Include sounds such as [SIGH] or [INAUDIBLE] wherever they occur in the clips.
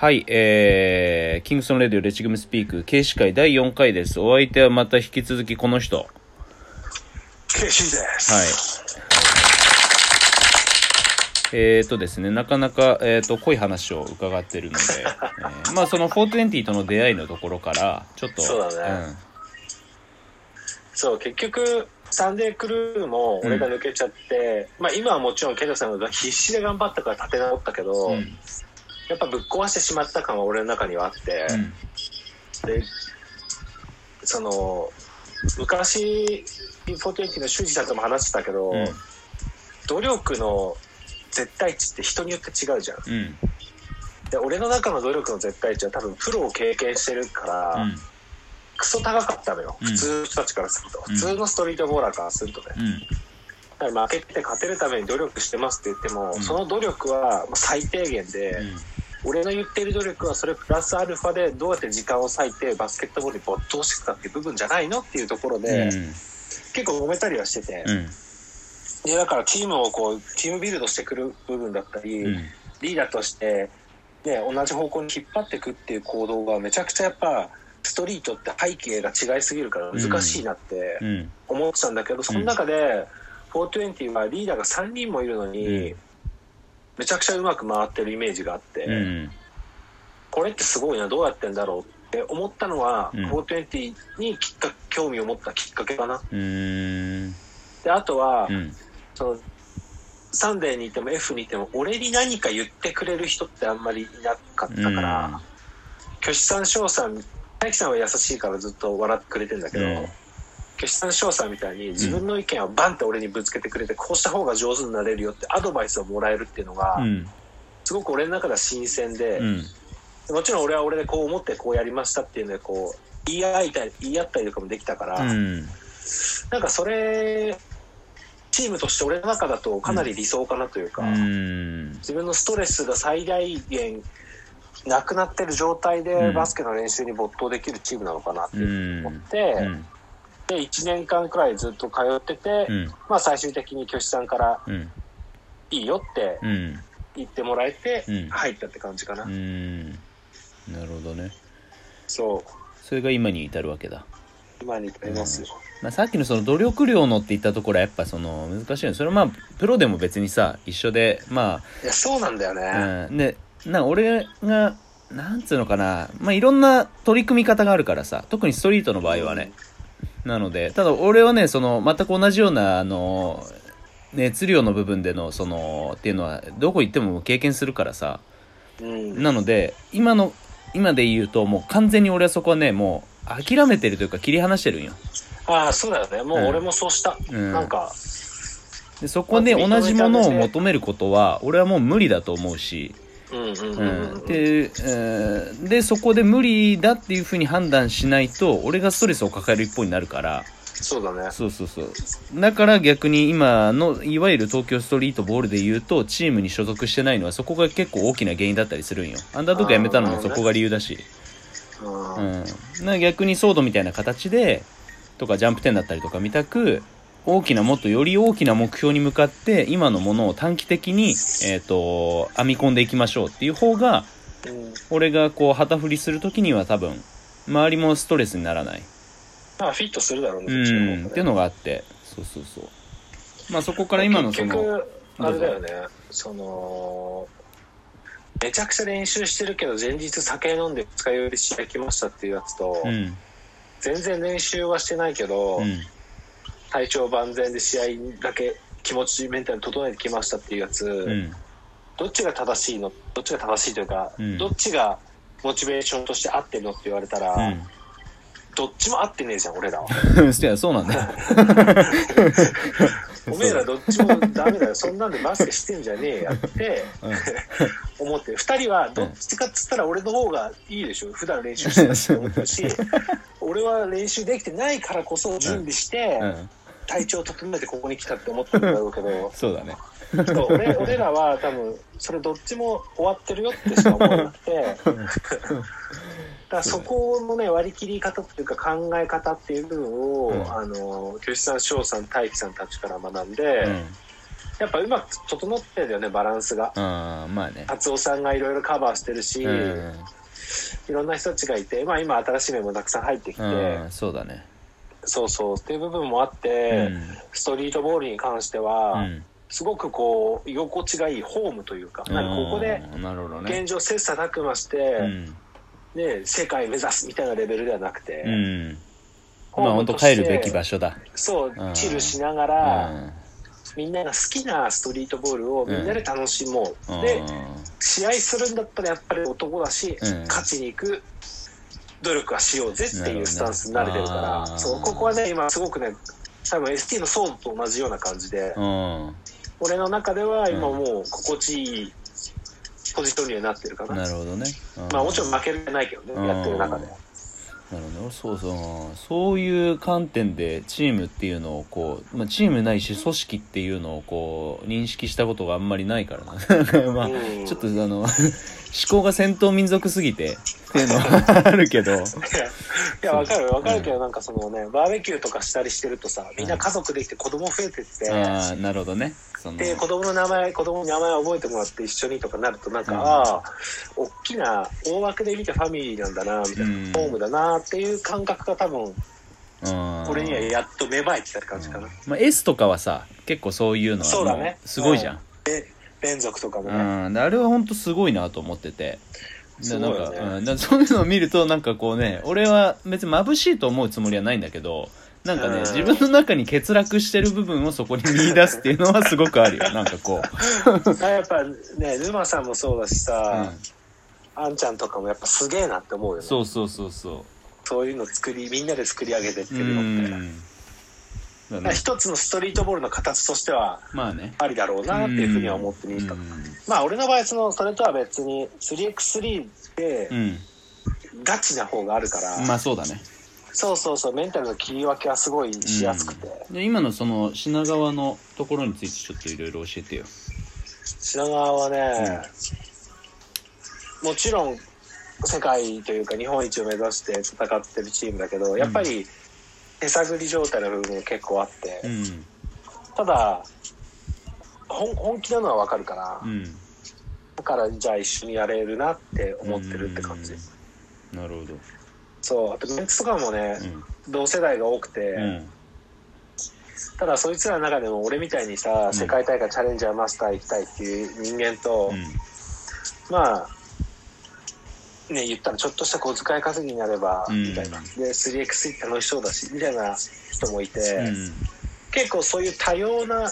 はい、えー、キングソンレディオレチグムスピーク、警視会第4回です。お相手はまた引き続きこの人。はい。ケイシーです。えーとですね、なかなか、えーと、濃い話を伺ってるので、[LAUGHS] えーまあその420との出会いのところから、ちょっと、そうだねそう、結局、サンデークルーも俺が抜けちゃって、まあ今はもちろんケンタさんが必死で頑張ったから立て直ったけど、うん。うん。やっぱぶっ壊してしまった感は俺の中にはあって、うん。で、その、昔、420の修二さんとも話してたけど、うん。努力の絶対値って人によって違うじゃん。うん。で、俺の中の努力の絶対値は多分プロを経験してるから、うん。クソ高かったのよ、うん普通の人たちからすると、うん普通のストリートボーラーからするとね、うん。だから負けて勝てるために努力してますって言っても、うんその努力はまあ最低限で、俺の言ってる努力はそれプラスアルファでどうやって時間を割いてバスケットボールに没頭していくかっていう部分じゃないのっていうところで、結構揉めたりはしてて、うん。でだからチームをこうチームビルドしてくる部分だったり、うん。リーダーとして、ね、同じ方向に引っ張っていくっていう行動がめちゃくちゃやっぱストリートって背景が違いすぎるから難しいなってうん。思ってたんだけど、その中で420はリーダーが3人もいるのに、うんめちゃくちゃうまく回ってるイメージがあって、うん。これってすごいなどうやってんだろうって思ったのは、うん420にきっか興味を持ったきっかけかな。うん。であとは、うん。そのサンデーにいても F にいても俺に何か言ってくれる人ってあんまりいなかったから、巨子さん翔さん大樹さんは優しいからずっと笑ってくれてんだけど、うん巨子さん翔さんみたいに自分の意見をバンって俺にぶつけてくれて、こうした方が上手になれるよってアドバイスをもらえるっていうのが、うん。すごく俺の中では新鮮で、うん。もちろん俺は俺でこう思ってこうやりましたっていうのでこう言い合いたい言い合ったりとかもできたから、うん。なんかそれチームとして俺の中だとかなり理想かなというか、うん。自分のストレスが最大限なくなってる状態うんでバスケの練習に没頭できるチームなのかなってうん。思って、うん。で1年間くらいずっと通ってて、うん。まあ最終的に巨子さんからうん。「いいよ」ってうん。言ってもらえてうん入ったって感じかな、うん。なるほどね。そうそれが今に至るわけだ。今に至りますよ、まあ、さっきのその努力量のって言ったところはやっぱその難しいよね。それはまあ、プロでも別にさ、一緒で、まいやそうなんだよね、あ、うん。で、な、俺が、なんつうのかな、まあいろんな取り組み方があるからさ、特にストリートの場合はね。なので、ただ俺はね、その、全く同じような、あの、熱量の部分での、その、っていうのは、どこ行っても経験するからさ、うん。なので、今の、今で言うと、もう完全に俺はそこはね、もう、諦めてるというか、切り離してるんよ。ああそうだよね。もう俺もそうした、うん。なんかでそこでまあ同じものを求めることは、俺はもう無理だと思うし、うんうんうんううんん、で、えーで、そこで無理だっていうふうに判断しないと、俺がストレスを抱える一方になるから、そうだねそうそうそう。だから逆に今の、いわゆる東京ストリートボールで言うと、チームに所属してないのはそこが結構大きな原因だったりするんよ。アンダードッグ辞めたのもそこが理由だし。うんうん。な逆にソードみたいな形で、とかジャンプ10だったりとか見たく、大きな、もっとより大きな目標に向かって、今のものを短期的に、えっ、と、編み込んでいきましょうっていう方が、うん。俺がこう旗振りするときには多分周りもストレスにならない、まあフィットするだろうねうそっちの方が。ねん、っていうのがあって。そうそうそう。まあそこから今のそ結の局あれだよね。そのめちゃくちゃ練習してるけど前日酒飲んで二日酔いで試合来ましたっていうやつと、うん。全然練習はしてないけど、うん体調万全で試合だけ気持ちメンタル整えてきましたっていうやつ、うん。どっちが正しいの？どっちが正しいというか、うん。どっちがモチベーションとして合ってるのって言われたら、うん。どっちも合ってねえじゃん俺らは。[LAUGHS] そうなんだよ。[LAUGHS] おめえらどっちもダメだよ。そんなんでバスケしてんじゃねえやって思って。る2人はどっちかっつったら俺の方がいいでしょ。普段練習してるし [LAUGHS] 俺は練習できてないからこそ準備してうん体調整えてここに来たって思ってるんだろうけど [LAUGHS] そうだね。そう俺俺らは多分それどっちも終わってるよってしか思わなくて。[LAUGHS] だからそこのね割り切り方っていうか考え方っていう部分を、うん。あの吉さん翔さん大樹さんたちから学んで、やっぱうまく整ってるよねバランスが。うんまあね。達夫さんがいろいろカバーしてるし、うん、いろんな人たちがいて、まあ、今新しい面もたくさん入ってきて、うん、そうだねそうそうっていう部分もあっうて、ん。ストリートボールに関してうは、ん。すごくこう居心地がいいホームというか、なんかここで現状切磋琢磨して、うん。ね、世界目指すみたいなレベルではなくて、うん。ホまあ本当帰るべき場所だ。そううん。チルしながうら、ん。みんなが好きなストリートボールをみんなで楽しもう、うん。で試合するんだったらやっぱり男だし、うん。勝ちに行く努力はしようぜっていうスタンスに慣れてるから、ねそうここはね今すごくね多分 ST のソードと同じような感じで、うん。俺の中では今うん。もう心地いいポジションにはなってるかな、なるほどね。まあもちろん負けるないけどね、うん。やってる中でなるほどそうそうそういう観点でチームっていうのをこう、まあ、チームないし組織っていうのをこう認識したことがあんまりないからな [LAUGHS] まあ、うん。ちょっとあの [LAUGHS] 思考が戦闘民族すぎてっていうのは [LAUGHS] あるけど。いやわかるわかるけど、なんかそのねバーベキューとかしたりしてるとさみんな家族できて子供増えてって、ああなるほどね。で子供の名前子供に名前を覚えてもらって一緒にとかなるとなんか、うん。ああ大きな大枠で見てファミリーなんだなみたいな、うん。ホームだなっていう感覚が多分うん。俺にはやっと芽生えてきた感じかな、まあ、S とかはさ結構そういうのはもそうだね。うすごいじゃん、で連続とかもね、うん、であれは本当すごいなと思ってて。でなんか、すごいよね。うん、だそういうのを見るとなんかこうね俺は別に眩しいと思うつもりはないんだけどなんかね、うん。自分の中に欠落してる部分をそこに見出すっていうのはすごくあるよ。なんかこう、[LAUGHS] やっぱね沼さんもそうだしうさ、ん、あんちゃんとかもやっぱすげえなって思うよね。そうそうそうそそういうの作りみんなで作り上げてってうるのって、ん一つのストリートボールの形としてはまあね。ありだろうなっていうふうには思って見た、うん。まあ俺の場合そのそれとは別に 3x3 でうん、ガチな方があるから、まあそうだね。そうそうそうメンタルの切り分けはすごいしやすくて、で今のその品川のところについてちょっといろいろ教えてよ。品川はね、もちろん世界というか日本一を目指して戦ってるチームだけどやっぱり手探り状態の部分も結構あって、うん。ただ本本気なのはわかるから、うん。だからじゃあ一緒にやれるなって思ってるって感じ、うん。なるほど。そう。あとメンツとかもね、同世代が多くて、うん。うんただそいつらの中でも俺みたいにさ、ん。世界大会チャレンジャーマスター行きたいっていう人間と、まあね言ったらちょっとした小遣い稼ぎになれば、うん。みたいな。で 3x 楽しそうだしみたいな人もいて、うん。結構そういう多様な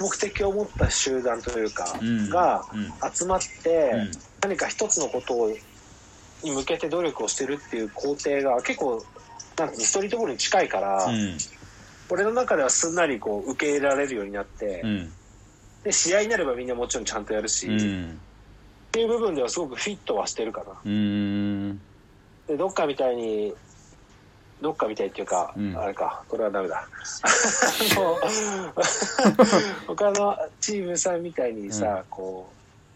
目的を持った集団というか、うん。がうん。集まって、うん。何か一つのことをに向けて努力をしてるっていう工程が結構なんかストリートボールに近いから、うん。俺の中ではすんなりこう受け入れられるようになって、うん。で試合になればみんなもちろんちゃんとやるし、うっんていう部分ではすごくフィットはしてるかな。うん。でどっかみたいにどっかみたいっていうか、うん。あれかこれはダメだ。[LAUGHS] [LAUGHS] 他のチームさんみたいにさ、うん。こ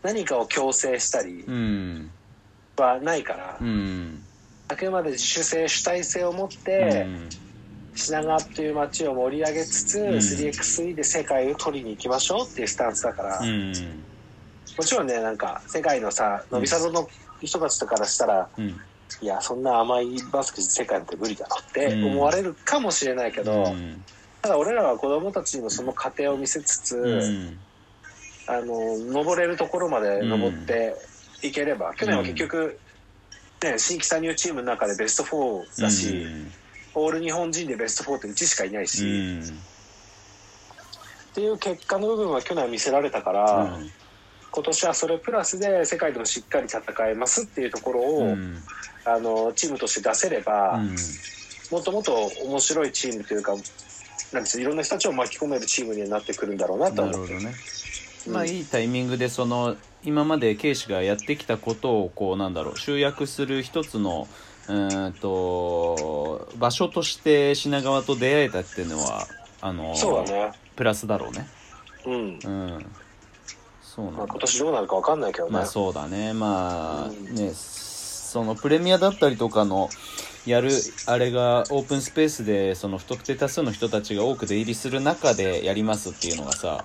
う何かを強制したりうん。はないから、うん。あくまで自主性主体性を持っうて、ん。品川という街を盛り上げつつ、ん。3x3 で世界を取りに行きましょうっていうスタンスだから、うんもちろんねなんか世界のさ伸びさぞの人たちとからしたら、うん。いやそんな甘いバスケ世界なんて無理だろって思われるかもしれないけど、うん。ただ俺らは子供たちのその過程を見せつつ、うん。あの登れるところまで登っていければ、去年は結局、ね、新規参入チームの中でベスト4だし、オール日本人でベスト4ってうちしかいないし、うん。っていう結果の部分は去年は見せられたから、今年はそれプラスで世界でもしっかり戦えますっていうところを、うん。あのチームとして出せれば、うん。もっともっと面白いチームというかなんですいろんな人たちを巻き込めるチームになってくるんだろうなと思って。まあいいタイミングでその今までケイシがやってきたことをこうなんだろう集約する一つのうーんと場所として品川と出会えたっていうのはあのそうだね。プラスだろうね。うん、うんそうなんまあ、だ今年どうなるか分かんないけどね、まあそうだね。まあうん。ねそのプレミアだったりとかのやるあれがオープンスペースでその不特定多数の人たちが多く出入りする中でやりますっていうのがさ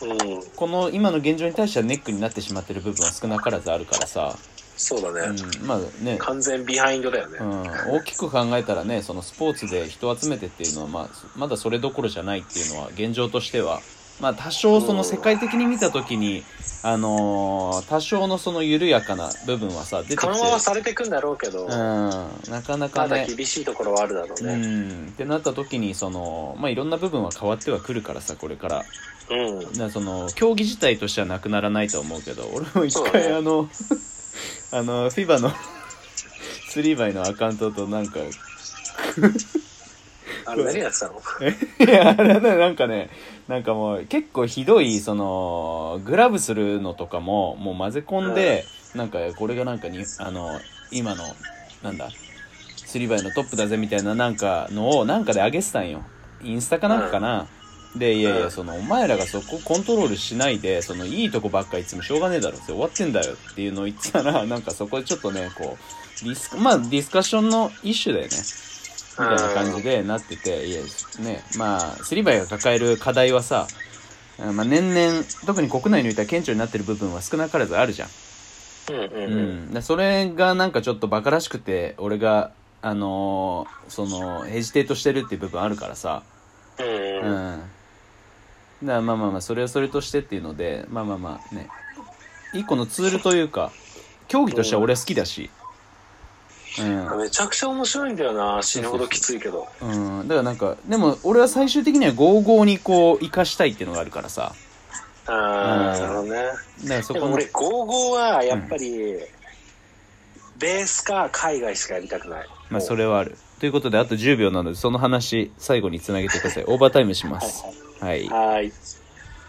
うん。この今の現状に対してはネックになってしまってる部分は少なからずあるからさ、そうだね。うん、まあね、完全ビハインドだよね。うん、大きく考えたらねそのスポーツで人を集めてっていうのは、まあ、まだそれどころじゃないっていうのは現状としては、まあ、多少その世界的に見た時に、あのー多少のその緩やかな部分はさ出てきて、緩和はされていくんだろうけど、うん、なかなかまだね厳しいところはあるだろううね。ん。ってなった時にその、まあ、いろんな部分は変わってはくるからさこれから。うん。だからその競技自体としてはなくならないと思うけど俺も一回あのあの FIBA のスリーバイのアカウントとなんかあれ何やってたの？[LAUGHS] いやあれねなんかねなんかもう結構ひどいそのグラブするのとかももう混ぜ込んで、なんかこれがなんかにあの今のなんだスリーバイのトップだぜみたいななんかのをなんかで上げてたんよ。インスタかなんかかな、でいやいうやん。そのお前らがそこコントロールしないでそのいいとこばっかいつもしょうがねえだろって終わってんだよっていうのを言ってたらなんかそこでちょっとねこうディスカまあディスカッションの一種だよねみたいな感じでなってて、いや、ね、まあ、スリーバイが抱える課題はさ、うんまあ、年々、特に国内においては顕著になってる部分は少なからずあるじゃん。うんうんううん。ん。でそれがなんかちょっとバカらしくて、俺が、あのーその、ヘジテートしてるっていう部分あるからさ、うん。だまあまあまあ、それはそれとしてっていうので、まあまあまあね、一個のツールというか、競技としては俺は好きだし、うん。めちゃくちゃ面白いんだよな。死ぬほどきついけど。うん、だからなんか、でも俺は最終的には55にこう、生かしたいっていうのがあるからさ。ああ、うんなるほどね。だからそこのでも俺、、55はやっぱり、ベースか海外しかやりたくない。まあそれはある。ということで、あと10秒なので、その話、最後につなげてください。オーバータイムします。はい。はい。